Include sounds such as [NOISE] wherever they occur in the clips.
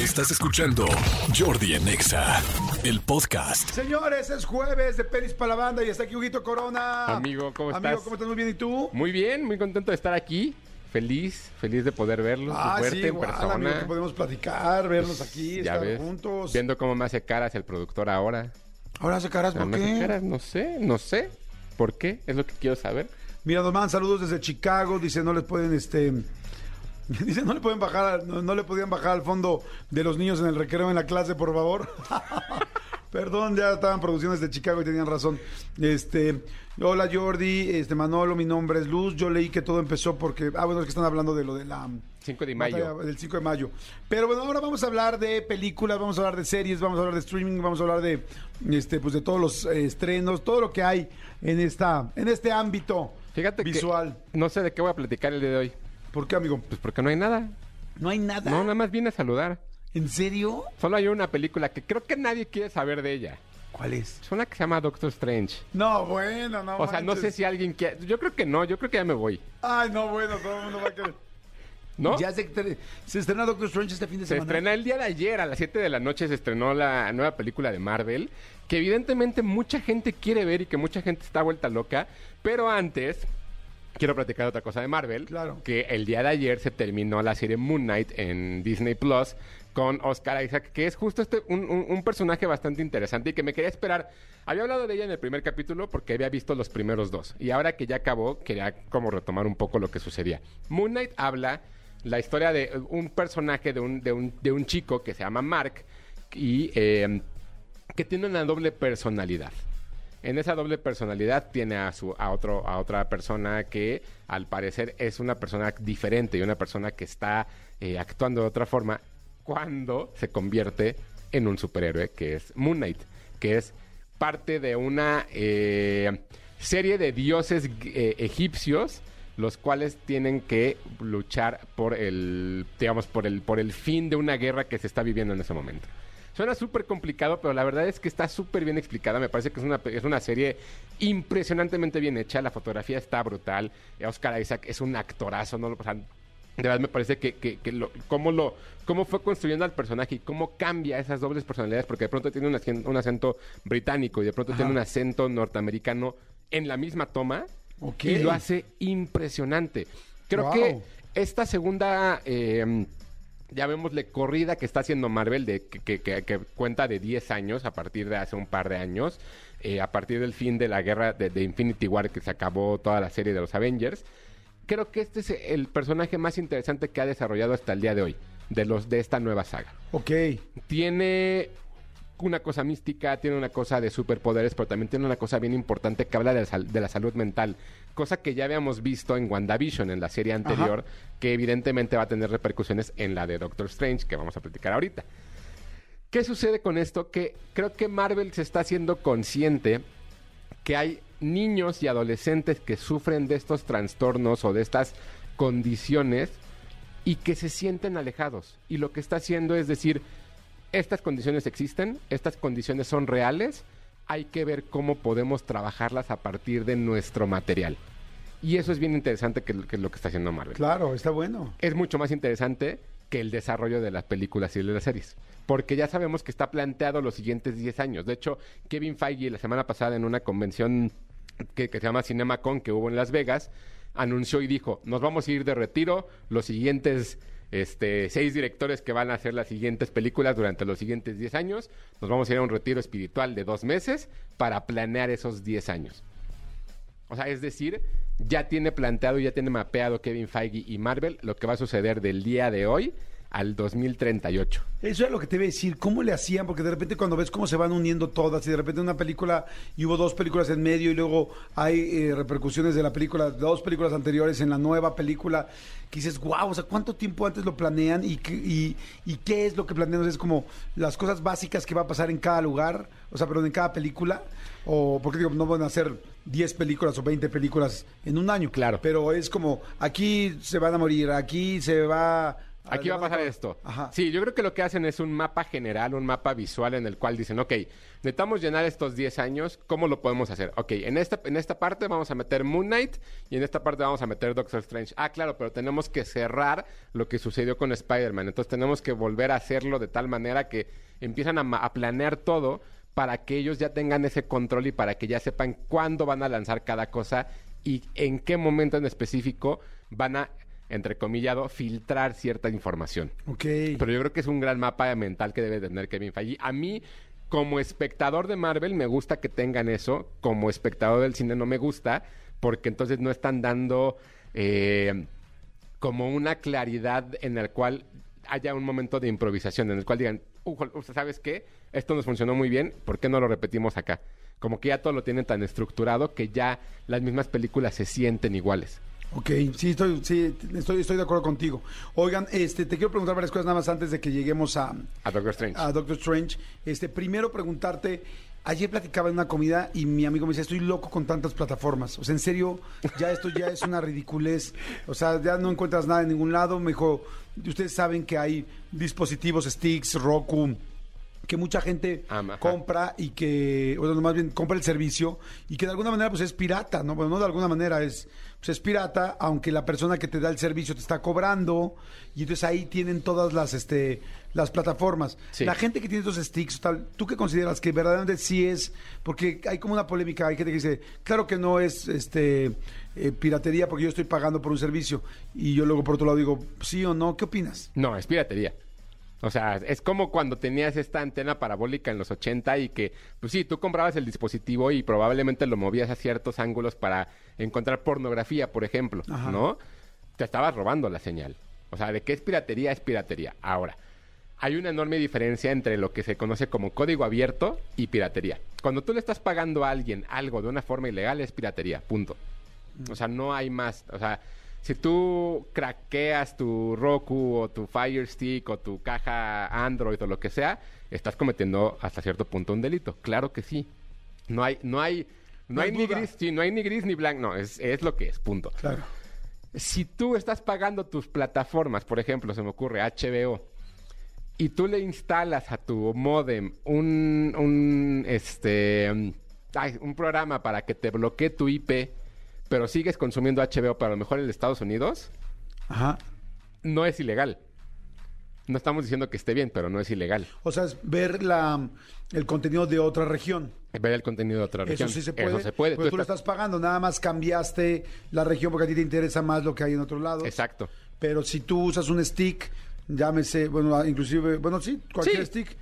Estás escuchando Jordi en Exa, el podcast. Señores, es jueves de Pelis para la banda y está aquí Huguito Corona. Amigo, ¿cómo Amigo, estás? ¿cómo estás? Muy bien, ¿y tú? Muy bien, muy contento de estar aquí. Feliz, feliz de poder verlos Ah, fuerte sí, en igual, persona. amigo, que podemos platicar, vernos aquí, ya estar ves, juntos. viendo cómo me hace caras el productor ahora. Ahora hace caras, ¿por Me hace qué? caras, no sé, no sé. ¿Por qué? Es lo que quiero saber. Mira, nos mandan saludos desde Chicago, dice, no les pueden, este... [LAUGHS] Dice, no le pueden bajar, no, no le podían bajar al fondo de los niños en el recreo en la clase, por favor. [LAUGHS] Perdón, ya estaban producciones de Chicago y tenían razón. Este, hola Jordi, este Manolo, mi nombre es Luz. Yo leí que todo empezó porque, ah, bueno, es que están hablando de lo de la 5 de mayo. del 5 de mayo. Pero bueno, ahora vamos a hablar de películas, vamos a hablar de series, vamos a hablar de streaming, vamos a hablar de este pues de todos los eh, estrenos, todo lo que hay en esta en este ámbito Fíjate visual. que no sé de qué voy a platicar el día de hoy. ¿Por qué, amigo? Pues porque no hay nada. No hay nada. No, nada más vine a saludar. ¿En serio? Solo hay una película que creo que nadie quiere saber de ella. ¿Cuál es? Es una que se llama Doctor Strange. No, bueno, no. O sea, no sé si alguien quiere... Yo creo que no, yo creo que ya me voy. Ay, no, bueno, todo el mundo va a querer. [LAUGHS] ¿No? Ya se, se estrena Doctor Strange este fin de Se semana. estrena el día de ayer, a las 7 de la noche, se estrenó la nueva película de Marvel, que evidentemente mucha gente quiere ver y que mucha gente está vuelta loca, pero antes quiero platicar otra cosa de Marvel, Claro. que el día de ayer se terminó la serie Moon Knight en Disney Plus con Oscar Isaac, que es justo este un, un- un personaje bastante interesante y que me quería esperar. Había hablado de ella en el primer capítulo porque había visto los primeros dos y ahora que ya acabó quería como retomar un poco lo que sucedía. Moon Knight habla la historia de un personaje de un, de un, de un chico que se llama Mark y eh, que tiene una doble personalidad. En esa doble personalidad tiene a su a otro a otra persona que al parecer es una persona diferente y una persona que está eh, actuando de otra forma cuando se convierte en un superhéroe que es Moon Knight, que es parte de una eh, serie de dioses eh, egipcios los cuales tienen que luchar por el digamos por el por el fin de una guerra que se está viviendo en ese momento. Suena súper complicado, pero la verdad es que está súper bien explicada. Me parece que es una, es una serie impresionantemente bien hecha. La fotografía está brutal. Oscar Isaac es un actorazo. ¿no? O sea, de verdad me parece que, que, que lo, cómo, lo, cómo fue construyendo al personaje y cómo cambia esas dobles personalidades, porque de pronto tiene un, acen- un acento británico y de pronto tiene un acento norteamericano en la misma toma y lo hace impresionante. Creo Wow. que esta segunda, eh, llamémosle corrida que está haciendo Marvel, de, que, que- que- que cuenta de 10 años, a partir de hace un par de años, eh, a partir del fin de la guerra de, de Infinity War, que se acabó toda la serie de los Avengers, creo que este es el personaje más interesante que ha desarrollado hasta el día de hoy, de, los, de esta nueva saga Ok. tiene una cosa mística, tiene una cosa de superpoderes, pero también tiene una cosa bien importante que habla de la, sal- de la salud mental, cosa que ya habíamos visto en WandaVision, en la serie anterior, que evidentemente va a tener repercusiones en la de Doctor Strange, que vamos a platicar ahorita. ¿Qué sucede con esto? Que creo que Marvel se está haciendo consciente que hay niños y adolescentes que sufren de estos trastornos o de estas condiciones y que se sienten alejados. Y lo que está haciendo es decir, estas condiciones existen, estas condiciones son reales, hay que ver cómo podemos trabajarlas a partir de nuestro material. Y eso es bien interesante que, lo que está haciendo Marvel Claro, está bueno. es mucho más interesante que el desarrollo de las películas y de las series. Porque ya sabemos que está planteado los siguientes 10 años. De hecho, Kevin Feige la semana pasada en una convención que, que se llama CinemaCon que hubo en Las Vegas, anunció y dijo, nos vamos a ir de retiro los siguientes este, seis directores que van a hacer las siguientes películas durante los siguientes 10 años. Nos vamos a ir a un retiro espiritual de dos meses para planear esos 10 años. O sea, es decir, ya tiene planteado, ya tiene mapeado Kevin Feige y Marvel lo que va a suceder del día de hoy al 2038. Eso es lo que te iba a decir, ¿cómo le hacían? Porque de repente cuando ves cómo se van uniendo todas y de repente una película y hubo dos películas en medio y luego hay eh, repercusiones de la película, dos películas anteriores en la nueva película, que dices, wow, o sea, ¿cuánto tiempo antes lo planean y, y qué es lo que planean? Es como las cosas básicas que va a pasar en cada lugar, o sea, perdón, en cada película, o porque digo, no van a hacer 10 películas o 20 películas en un año. Claro. Pero es como, aquí se van a morir, aquí se va Aquí va a pasar esto. Ajá. Sí, yo creo que lo que hacen es un mapa general, un mapa visual en el cual dicen, ok, necesitamos llenar estos 10 años, ¿cómo lo podemos hacer? Ok, en esta, en esta parte vamos a meter Moon Knight y en esta parte vamos a meter Doctor Strange. Ah, claro, pero tenemos que cerrar lo que sucedió con Spider-Man. Entonces tenemos que volver a hacerlo de tal manera que empiezan a, planear todo para que ellos ya tengan ese control y para que ya sepan cuándo van a lanzar cada cosa y en qué momento en específico van a, entrecomillado, filtrar cierta información. Ok. Pero yo creo que es un gran mapa mental que debe tener Kevin Feige. A mí, como espectador de Marvel, me gusta que tengan eso. Como espectador del cine no me gusta, porque entonces no están dando eh, como una claridad en el cual haya un momento de improvisación, en el cual digan, "Ujo, ¿usted ¿sabes qué? Esto nos funcionó muy bien, ¿por qué no lo repetimos acá? Como que ya todo lo tienen tan estructurado que ya las mismas películas se sienten iguales. Ok, sí, estoy, sí, estoy, estoy de acuerdo contigo. Oigan, este, te quiero preguntar varias cosas nada más antes de que lleguemos a, A Doctor Strange. a Doctor Strange. Este, primero preguntarte, ayer platicaba en una comida y mi amigo me decía, estoy loco con tantas plataformas. O sea, en serio, ya esto ya es una ridiculez. O sea, ya no encuentras nada en ningún lado. Me dijo, ustedes saben que hay dispositivos, sticks, Roku, que mucha gente Ama, ajá. compra y que, bueno, más bien compra el servicio y que de alguna manera pues es pirata, ¿no? Bueno, no de alguna manera es, pues es pirata, aunque la persona que te da el servicio te está cobrando y entonces ahí tienen todas las, este, las plataformas. Sí. La gente que tiene estos sticks, tal, ¿tú qué consideras que verdaderamente sí es? Porque hay como una polémica, hay gente que dice, claro que no es, este, eh, piratería porque yo estoy pagando por un servicio y yo luego por otro lado digo, sí o no, ¿qué opinas? No, es piratería. O sea, es como cuando tenías esta antena parabólica en los 80 y que, pues sí, tú comprabas el dispositivo y probablemente lo movías a ciertos ángulos para encontrar pornografía, por ejemplo, Ajá. ¿no? Te estabas robando la señal. O sea, de qué es piratería, es piratería. Ahora, hay una enorme diferencia entre lo que se conoce como código abierto y piratería. Cuando tú le estás pagando a alguien algo de una forma ilegal, es piratería, punto. O sea, no hay más. O sea, si tú craqueas tu Roku o tu Fire Stick o tu caja Android o lo que sea, estás cometiendo hasta cierto punto un delito. Claro que sí. No hay, no hay, no, No hay ni gris, sí, no hay ni gris ni blanco. No, es, es lo que es, punto. Claro. Si tú estás pagando tus plataformas, por ejemplo, se me ocurre HBO, y tú le instalas a tu modem un, un, este, ay, un programa para que te bloquee tu IP, pero sigues consumiendo HBO, pero a lo mejor en Estados Unidos, Ajá. no es ilegal. No estamos diciendo que esté bien, pero no es ilegal. O sea, es ver la, el contenido de otra región. Ver el contenido de otra región. Eso sí se puede. Eso se puede. Pero Tú tú lo estás- pagando, nada más cambiaste la región porque a ti te interesa más lo que hay en otro lado. Exacto. Pero si tú usas un stick, llámese, bueno, inclusive, bueno, sí, cualquier Sí. stick,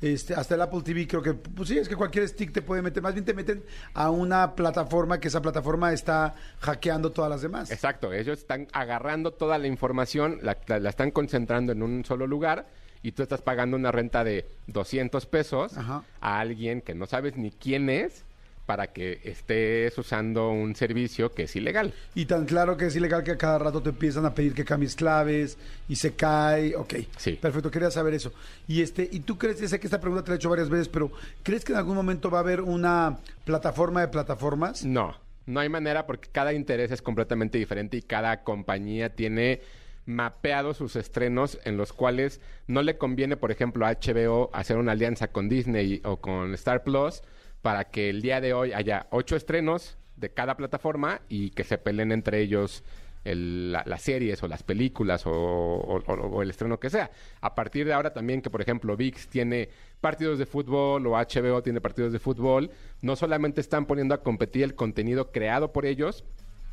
este, hasta el Apple TV creo que, pues sí, es que cualquier stick te puede meter, más bien te meten a una plataforma que esa plataforma está hackeando todas las demás. Exacto, ellos están agarrando toda la información, la, la- la están concentrando en un solo lugar y tú estás pagando una renta de 200 pesos Ajá. a alguien que no sabes ni quién es para que estés usando un servicio que es ilegal. Y tan claro que es ilegal que a cada rato te empiezan a pedir que cambies claves y se cae. Ok, Sí. perfecto, quería saber eso. Y este, y tú crees, ya sé que esta pregunta te la he hecho varias veces, pero ¿crees que en algún momento va a haber una plataforma de plataformas? No, no hay manera porque cada interés es completamente diferente y cada compañía tiene mapeado sus estrenos en los cuales no le conviene, por ejemplo, a HBO hacer una alianza con Disney o con Star Plus para que el día de hoy haya ocho estrenos de cada plataforma y que se peleen entre ellos el- la- las series o las películas o, o- el estreno que sea. A partir de ahora también que, por ejemplo, VIX tiene partidos de fútbol o HBO tiene partidos de fútbol, no solamente están poniendo a competir el contenido creado por ellos,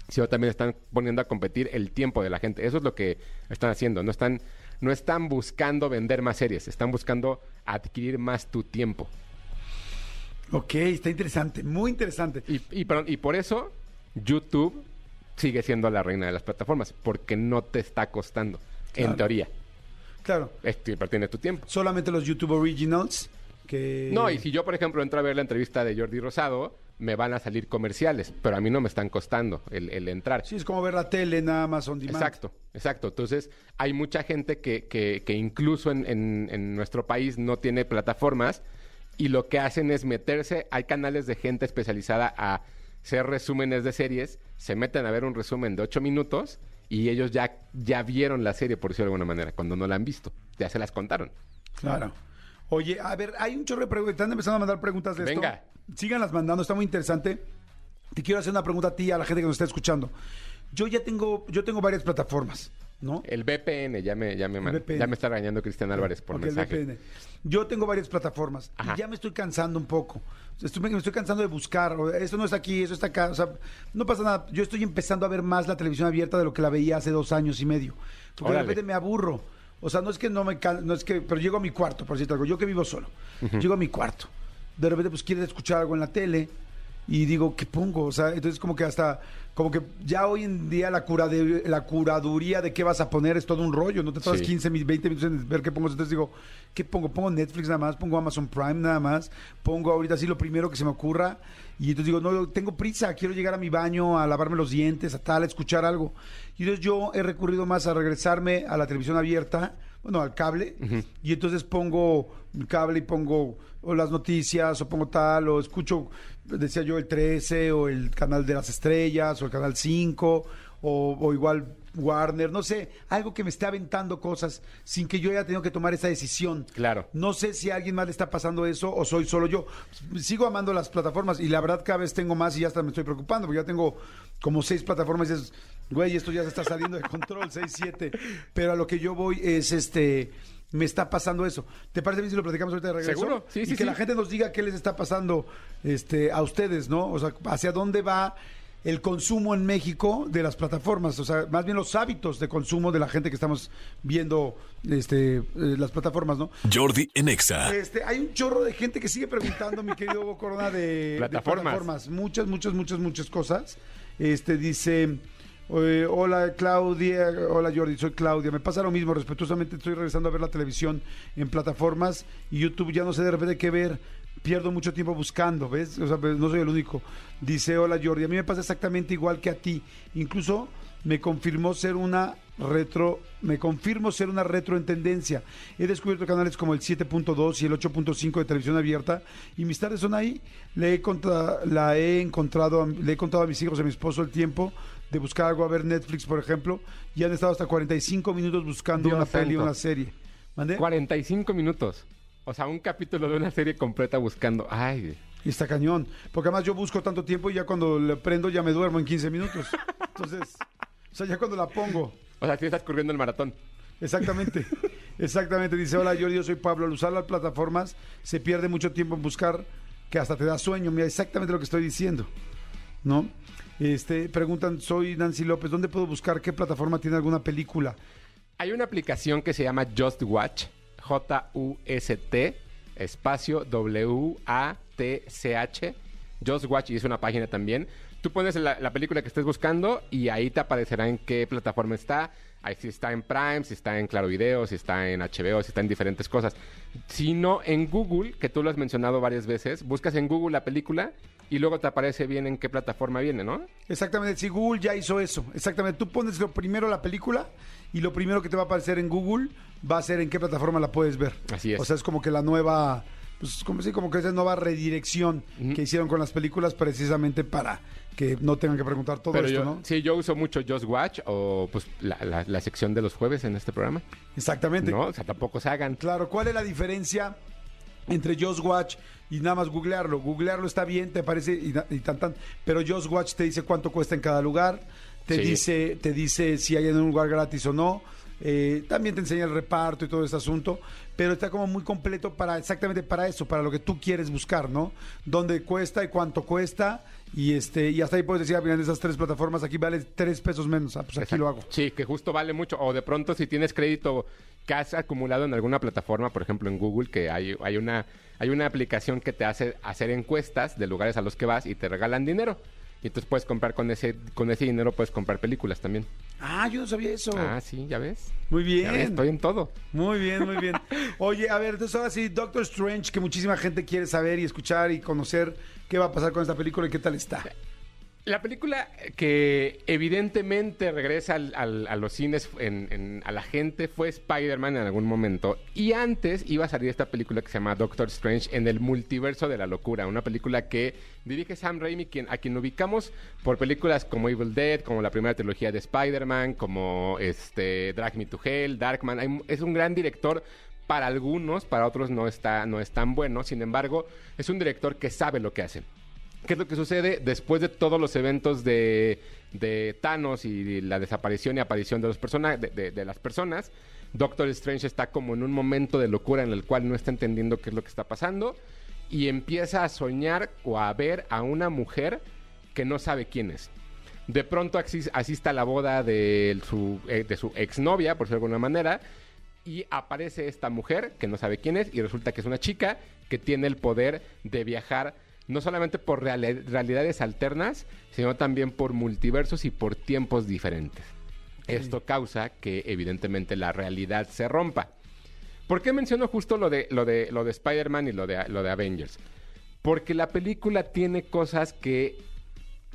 sino también están poniendo a competir el tiempo de la gente. Eso es lo que están haciendo. No están, no están buscando vender más series, están buscando adquirir más tu tiempo. Ok, está interesante, muy interesante. Y, y, perdón, y por eso YouTube sigue siendo la reina de las plataformas, porque no te está costando, Claro. en teoría. Claro, Esto tiene tu tiempo. solamente los YouTube Originals que... No, y si yo, por ejemplo, entro a ver la entrevista de Jordi Rosado, me van a salir comerciales, pero a mí no me están costando el, el entrar. Sí, es como ver la tele nada más on demand. Exacto, exacto. Entonces, hay mucha gente que, que, que incluso en, en- en nuestro país no tiene plataformas y lo que hacen es meterse, hay canales de gente especializada a hacer resúmenes de series, se meten a ver un resumen de ocho minutos y ellos ya, ya vieron la serie, por decirlo de alguna manera, cuando no la han visto. Ya se las contaron. Claro. Oye, a ver, hay un chorro de preguntas. Están empezando a mandar preguntas de esto. Venga. Síganlas mandando, está muy interesante. Te quiero hacer una pregunta a ti, a la gente que nos está escuchando. Yo ya tengo, yo tengo varias plataformas, ¿no? El VPN, ya me, ya me, man- ya me está regañando Cristian Álvarez por el mensaje. VPN. Yo tengo varias plataformas Ajá. y ya me estoy cansando un poco. Estoy- me estoy cansando de buscar. Esto no está aquí, eso está acá. O sea, no pasa nada. Yo estoy empezando a ver más la televisión abierta de lo que la veía hace dos años y medio. Porque de repente me aburro. O sea, no es que no me can- no es que, pero llego a mi cuarto, por decirte algo. Yo que vivo solo, llego a mi cuarto. De repente, pues quieres escuchar algo en la tele y digo, ¿qué pongo? O sea, entonces como que hasta, como que ya hoy en día la, curade- la curaduría de qué vas a poner es todo un rollo. No te tardas Sí. 15, mi- 20 minutos en ver qué pongo. Entonces digo, ¿qué pongo? Pongo Netflix nada más, pongo Amazon Prime nada más, pongo ahorita así lo primero que se me ocurra. Y entonces digo, no, tengo prisa, quiero llegar a mi baño, a lavarme los dientes, a tal, a escuchar algo. Y entonces yo he recurrido más a regresarme a la televisión abierta, bueno, al cable, y entonces pongo el cable y pongo o las noticias, o pongo tal, o escucho, decía yo, el 13, o el canal de las estrellas, o el canal 5, o, o igual Warner, no sé, algo que me esté aventando cosas sin que yo haya tenido que tomar esa decisión. Claro. No sé si a alguien más le está pasando eso o soy solo yo. Sigo amando las plataformas y la verdad cada vez tengo más y ya hasta me estoy preocupando porque ya tengo como seis plataformas y dices, güey, esto ya se está saliendo de control, seis, siete. Pero a lo que yo voy es este me está pasando eso. ¿Te parece bien si lo platicamos ahorita de regreso? Seguro, sí, y sí, que sí. la gente nos diga qué les está pasando este, a ustedes, ¿no? O sea, hacia dónde va el consumo en México de las plataformas, o sea, más bien los hábitos de consumo de la gente que estamos viendo este, eh, las plataformas, ¿no? Jordi en Exa. Este, hay un chorro de gente que sigue preguntando, mi querido Hugo Corona, de plataformas. Muchas, muchas, muchas, muchas cosas. Este dice. eh, hola Claudia, hola Jordi, soy Claudia. Me pasa lo mismo, respetuosamente estoy regresando a ver la televisión en plataformas y YouTube ya no sé de repente qué ver. Pierdo mucho tiempo buscando, ¿ves? O sea, pues, no soy el único. Dice, hola Jordi, a mí me pasa exactamente igual que a ti. Incluso me confirmó ser una retro, me confirmo ser una retro en tendencia. He descubierto canales como el 7.2 y el 8.5 de televisión abierta y mis tardes son ahí. Le he, contra- la he encontrado, le he contado a mis hijos y a mi esposo el tiempo de buscar algo a ver Netflix, por ejemplo, y han estado hasta 45 minutos buscando Dios una peli una serie. ¿Mandé? 45 minutos. O sea, un capítulo de una serie completa buscando. Ay, Y está cañón. Porque además yo busco tanto tiempo y ya cuando le prendo ya me duermo en 15 minutos. Entonces, o sea, ya cuando la pongo. o sea, si estás corriendo el maratón. Exactamente, exactamente. Dice, hola Jordi, yo soy Pablo. Al usar las plataformas se pierde mucho tiempo en buscar que hasta te da sueño. Mira, exactamente lo que estoy diciendo. ¿No? Este, preguntan, soy Nancy López, ¿dónde puedo buscar qué plataforma tiene alguna película? Hay una aplicación que se llama Just Watch, J-U-S-T, espacio W-A-T-C-H, Just Watch, y es una página también. Tú pones la, la película que estés buscando y ahí te aparecerá en qué plataforma está. Ahí si está en Prime, si está en Claro Video, si está en HBO, si está en diferentes cosas. Si no, en Google, que tú lo has mencionado varias veces, buscas en Google la película y luego te aparece bien en qué plataforma viene, ¿no? Exactamente, si Google ya hizo eso. Exactamente, tú pones lo primero la película y lo primero que te va a aparecer en Google va a ser en qué plataforma la puedes ver. Así es. O sea, es como que la nueva, pues como, sí, como que esa nueva redirección que hicieron con las películas precisamente para que no tengan que preguntar todo Pero esto, yo, ¿no? sí, yo uso mucho Just Watch o pues la, la- la sección de los jueves en este programa. Exactamente. No, o sea, tampoco se hagan. Claro, ¿cuál es la diferencia entre Just Watch y nada más googlearlo? Googlearlo está bien, te parece y, y tan tan, pero Just Watch te dice cuánto cuesta en cada lugar, te Sí. dice te dice si hay en un lugar gratis o no. eh, también te enseña el reparto y todo ese asunto, pero está como muy completo para exactamente para eso, para lo que tú quieres buscar, ¿no? Dónde cuesta y cuánto cuesta y este y hasta ahí puedes decir, ah, esas tres plataformas aquí vale tres pesos menos, ah, pues aquí lo hago. Sí, que justo vale mucho. O de pronto si tienes crédito que has acumulado en alguna plataforma, por ejemplo en Google, que hay, hay, una, hay una aplicación que te hace hacer encuestas de lugares a los que vas y te regalan dinero. Y entonces puedes comprar con ese, con ese dinero, puedes comprar películas también. Ah, yo no sabía eso. Ah, sí, ya ves. Muy Ya ves, bien. estoy en todo. Muy bien, muy bien. [LAUGHS] Oye, a ver, entonces ahora sí, Doctor Strange, que muchísima gente quiere saber y escuchar y conocer qué va a pasar con esta película y qué tal está. La película que evidentemente regresa al- al- a los cines en- en- a la gente fue Spider-Man en algún momento. Y antes iba a salir esta película que se llama Doctor Strange en el multiverso de la locura. Una película que dirige Sam Raimi, quien, a quien ubicamos por películas como Evil Dead, como la primera trilogía de Spider-Man, como este, Drag Me to Hell, Darkman. Es un gran director para algunos, para otros no está, no es tan bueno. Sin embargo, es un director que sabe lo que hace. ¿Qué es lo que sucede después de todos los eventos de, Thanos y la desaparición y aparición de, las personas? Doctor Strange está como en un momento de locura en el cual no está entendiendo qué es lo que está pasando y empieza a soñar o a ver a una mujer que no sabe quién es. De pronto asis- asiste a la boda de su, eh, de su exnovia, por decirlo de alguna manera, y aparece esta mujer que no sabe quién es y resulta que es una chica que tiene el poder de viajar no solamente por reali- realidades alternas, sino también por multiversos y por tiempos diferentes. Esto causa que evidentemente la realidad se rompa. ¿Por qué menciono justo lo de, lo de, lo de Spider-Man y lo de, lo de Avengers? Porque la película tiene cosas que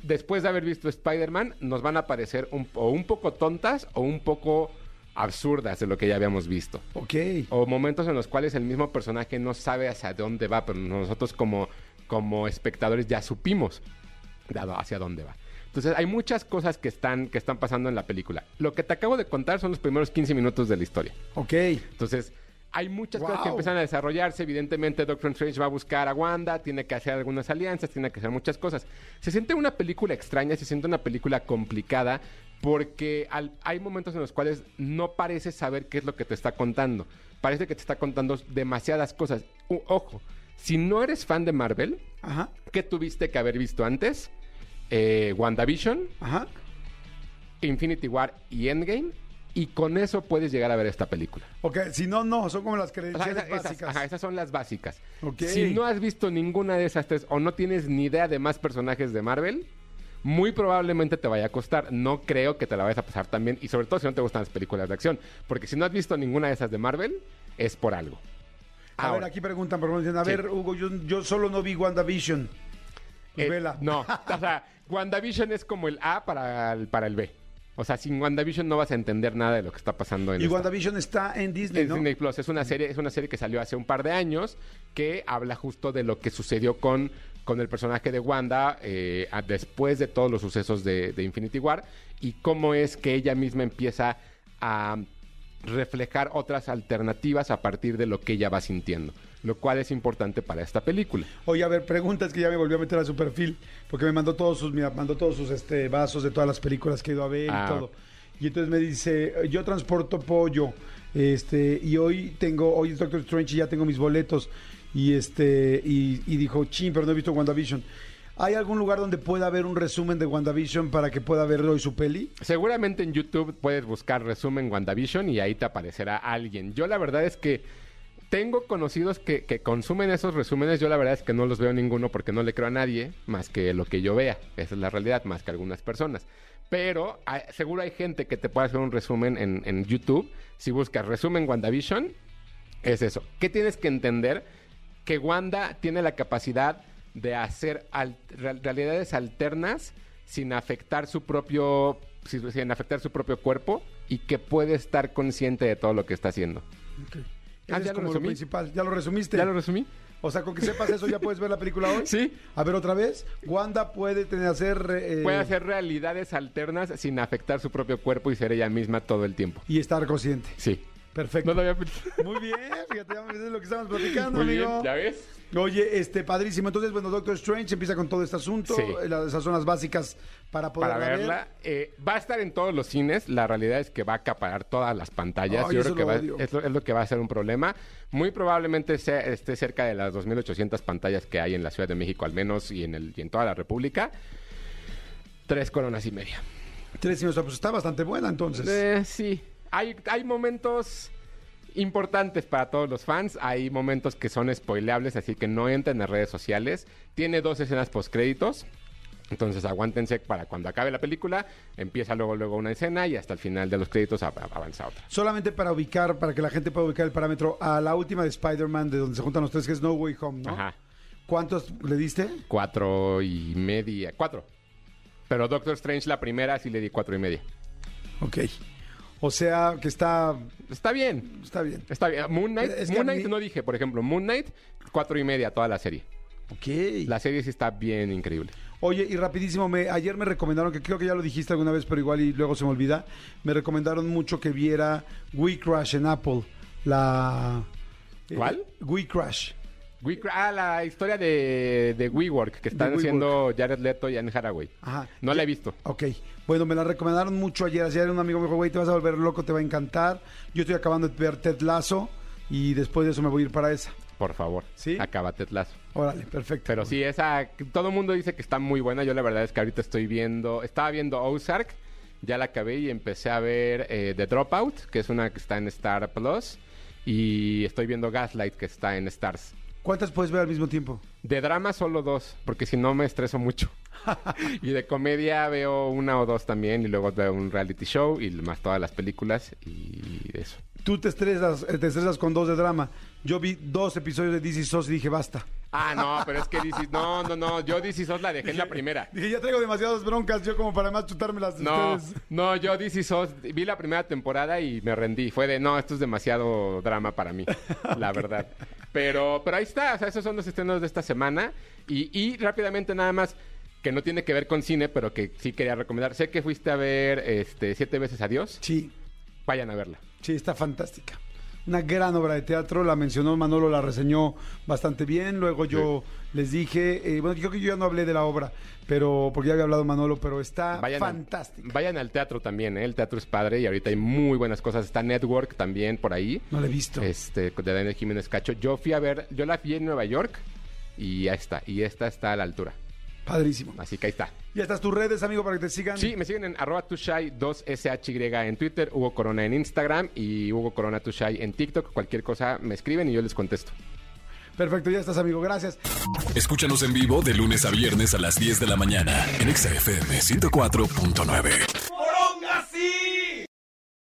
después de haber visto Spider-Man nos van a parecer un, o un poco tontas o un poco absurdas de lo que ya habíamos visto. Ok. O momentos en los cuales el mismo personaje no sabe hacia dónde va, pero nosotros como, como espectadores ya supimos dado hacia dónde va. Entonces hay muchas cosas que están, que están pasando en la película. Lo que te acabo de contar son los primeros 15 minutos de la historia. Ok. Entonces, hay muchas cosas que empiezan a desarrollarse. Evidentemente, Doctor Strange va a buscar a Wanda, tiene que hacer algunas alianzas, tiene que hacer muchas cosas. Se siente una película extraña, se siente una película complicada, porque al- hay momentos en los cuales no parece saber qué es lo que te está contando. Parece que te está contando demasiadas cosas. U- ojo, si no eres fan de Marvel, Ajá. ¿qué tuviste que haber visto antes? Eh, WandaVision, Ajá. Infinity War y Endgame. Y con eso puedes llegar a ver esta película. Ok, si no, no, son como las O sea, credenciales esas, básicas. ajá, esas son las básicas. Ok. Si no has visto ninguna de esas tres o no tienes ni idea de más personajes de Marvel, muy probablemente te vaya a costar. No creo que te la vayas a pasar tan bien. Y sobre todo si no te gustan las películas de acción. Porque si no has visto ninguna de esas de Marvel, es por algo. A ver, Ahora, aquí preguntan, por favor, dicen, a Sí. ver, Hugo, yo, yo solo no vi WandaVision. Eh, vela. no, [LAUGHS] o sea, WandaVision es como el A para el, para el B. O sea, sin WandaVision no vas a entender nada de lo que está pasando en Y esta. WandaVision está en Disney, Es ¿no? Disney Plus. Es una serie, es una serie que salió hace un par de años que habla justo de lo que sucedió con, con el personaje de Wanda eh, a- después de todos los sucesos de, de Infinity War y cómo es que ella misma empieza a reflejar otras alternativas a partir de lo que ella va sintiendo, lo cual es importante para esta película. Oye, a ver, preguntas que ya me volvió a meter a su perfil, porque me mandó todos sus, mira, mandó todos sus este, vasos de todas las películas que he ido a ver Ah. y todo. Y entonces me dice, yo transporto pollo, este, y hoy tengo, hoy es Doctor Strange y ya tengo mis boletos. Y este, y, y dijo, chin, pero no he visto WandaVision. ¿Hay algún lugar donde pueda haber un resumen de WandaVision para que pueda ver hoy su peli? Seguramente en YouTube puedes buscar resumen WandaVision y ahí te aparecerá alguien. Yo la verdad es que tengo conocidos que, consumen esos resúmenes. Yo la verdad es que no los veo ninguno porque no le creo a nadie más que lo que yo vea. Esa es la realidad, más que algunas personas. Pero hay- seguro hay gente que te puede hacer un resumen en, en YouTube. Si buscas resumen WandaVision, es eso. ¿Qué tienes que entender? Que Wanda tiene la capacidad de hacer al- real- realidades alternas sin afectar su propio sin, afectar su propio cuerpo y que puede estar consciente de todo lo que está haciendo. Ese Ah, es ¿ya como lo resumí? principal. ¿Ya lo resumiste? ¿Ya lo resumí? O sea, con que sepas eso ya puedes ver la película hoy. [LAUGHS] Sí. A ver, otra vez. Wanda puede tener, hacer... eh, Puede hacer realidades alternas sin afectar su propio cuerpo y ser ella misma todo el tiempo. Y estar consciente. Sí. Perfecto. No lo había pensado. Muy bien, fíjate, ya es lo que estamos platicando, Muy bien. ¿ya ves? Oye, este, padrísimo. Entonces, bueno, Doctor Strange empieza con todo este asunto. Sí. eh, las- Esas son las básicas para poder para verla. Eh, va a estar en todos los cines. La realidad es que va a acaparar todas las pantallas. Ay, Yo creo que lo va- es, lo, es lo que va a ser un problema. Muy probablemente sea- esté cerca de las 2.800 pantallas que hay en la Ciudad de México, al menos, y en, el, y en toda la República. Tres coronas y media. Tres y medio, pues está bastante buena entonces. Eh, sí. Hay, hay momentos importantes para todos los fans. Hay momentos que son spoileables, así que no entren en redes sociales. Tiene dos escenas postcréditos. Entonces aguántense para cuando acabe la película, empieza luego luego una escena y hasta el final de los créditos av- av- avanza otra. Solamente para ubicar, para que la gente pueda ubicar el parámetro a la última de Spider-Man, de donde se juntan los tres, que es No Way Home, ¿no? Ajá. ¿Cuántos le diste? Cuatro y media. Cuatro. Pero Doctor Strange, la primera, sí le di cuatro y media. Ok. O sea, que está, Está bien. está bien. Está bien. Moon Knight, Es que Moon Knight mí- no dije, por ejemplo, Moon Knight, cuatro y media toda la serie. Ok. La serie sí está bien increíble. Oye, y rapidísimo, me, ayer me recomendaron, que creo que ya lo dijiste alguna vez, pero igual y luego se me olvida, me recomendaron mucho que viera We Crash en Apple. La... eh, ¿Cuál? We Crash. We- ah, la historia de, de WeWork que están haciendo Jared Leto y Anne Hathaway. Ajá. No la he visto. Ok, bueno, me la recomendaron mucho ayer. Ayer un amigo me dijo, güey, te vas a volver loco, te va a encantar. Yo estoy acabando de ver Ted Lasso y después de eso me voy a ir para esa. Por favor. ¿Sí? Acaba Lazo. Órale, perfecto. Pero sí, esa. Todo el mundo dice que está muy buena. Yo la verdad es que ahorita estoy viendo. Estaba viendo Ozark. Ya la acabé y empecé a ver eh, The Dropout, que es una que está en Star Plus. Y estoy viendo Gaslight, que está en Stars. ¿Cuántas puedes ver al mismo tiempo? De drama solo dos, porque si no me estreso mucho. [LAUGHS] y de comedia veo una o dos también, y luego veo un reality show y más todas las películas y eso. Tú te estresas, eh, te estresas con dos de drama. Yo vi dos episodios de DC SOS y dije, basta. Ah, no, pero es que DC... No, no, no, yo DC SOS la dejé en la primera. Dije, ya traigo demasiadas broncas yo como para más chutármelas de No, ustedes. no, yo DC SOS vi la primera temporada y me rendí. Fue de, no, esto es demasiado drama para mí, [LAUGHS] la verdad. Pero, pero ahí está, o sea, esos son los estrenos de esta semana. Y, y rápidamente nada más, que no tiene que ver con cine, pero que sí quería recomendar. Sé que fuiste a ver este, Siete veces Adiós. Sí, Vayan a verla. sí, está fantástica. Una gran obra de teatro, la mencionó Manolo, la reseñó bastante bien. Luego yo les dije, eh, bueno, creo que yo ya no hablé de la obra, pero porque ya había hablado Manolo, pero está Vayan al- fantástica. vayan al teatro también, ¿eh? El teatro es padre y ahorita hay muy buenas cosas. Está Network también por ahí. No la he visto. Este, de Daniel Jiménez Cacho. Yo fui a ver, yo la vi en Nueva York y ya está. Y esta está a la altura. Padrísimo. Así que ahí está. Ya estás tus redes, amigo, para que te sigan. Sí, me siguen en arroba tushai 2SHY en Twitter, Hugo Corona en Instagram y Hugo Corona Tushai en TikTok. Cualquier cosa me escriben y yo les contesto. Perfecto, ya estás, amigo. Gracias. Escúchanos en vivo de lunes a viernes a las 10 de la mañana en Exa FM 104.9.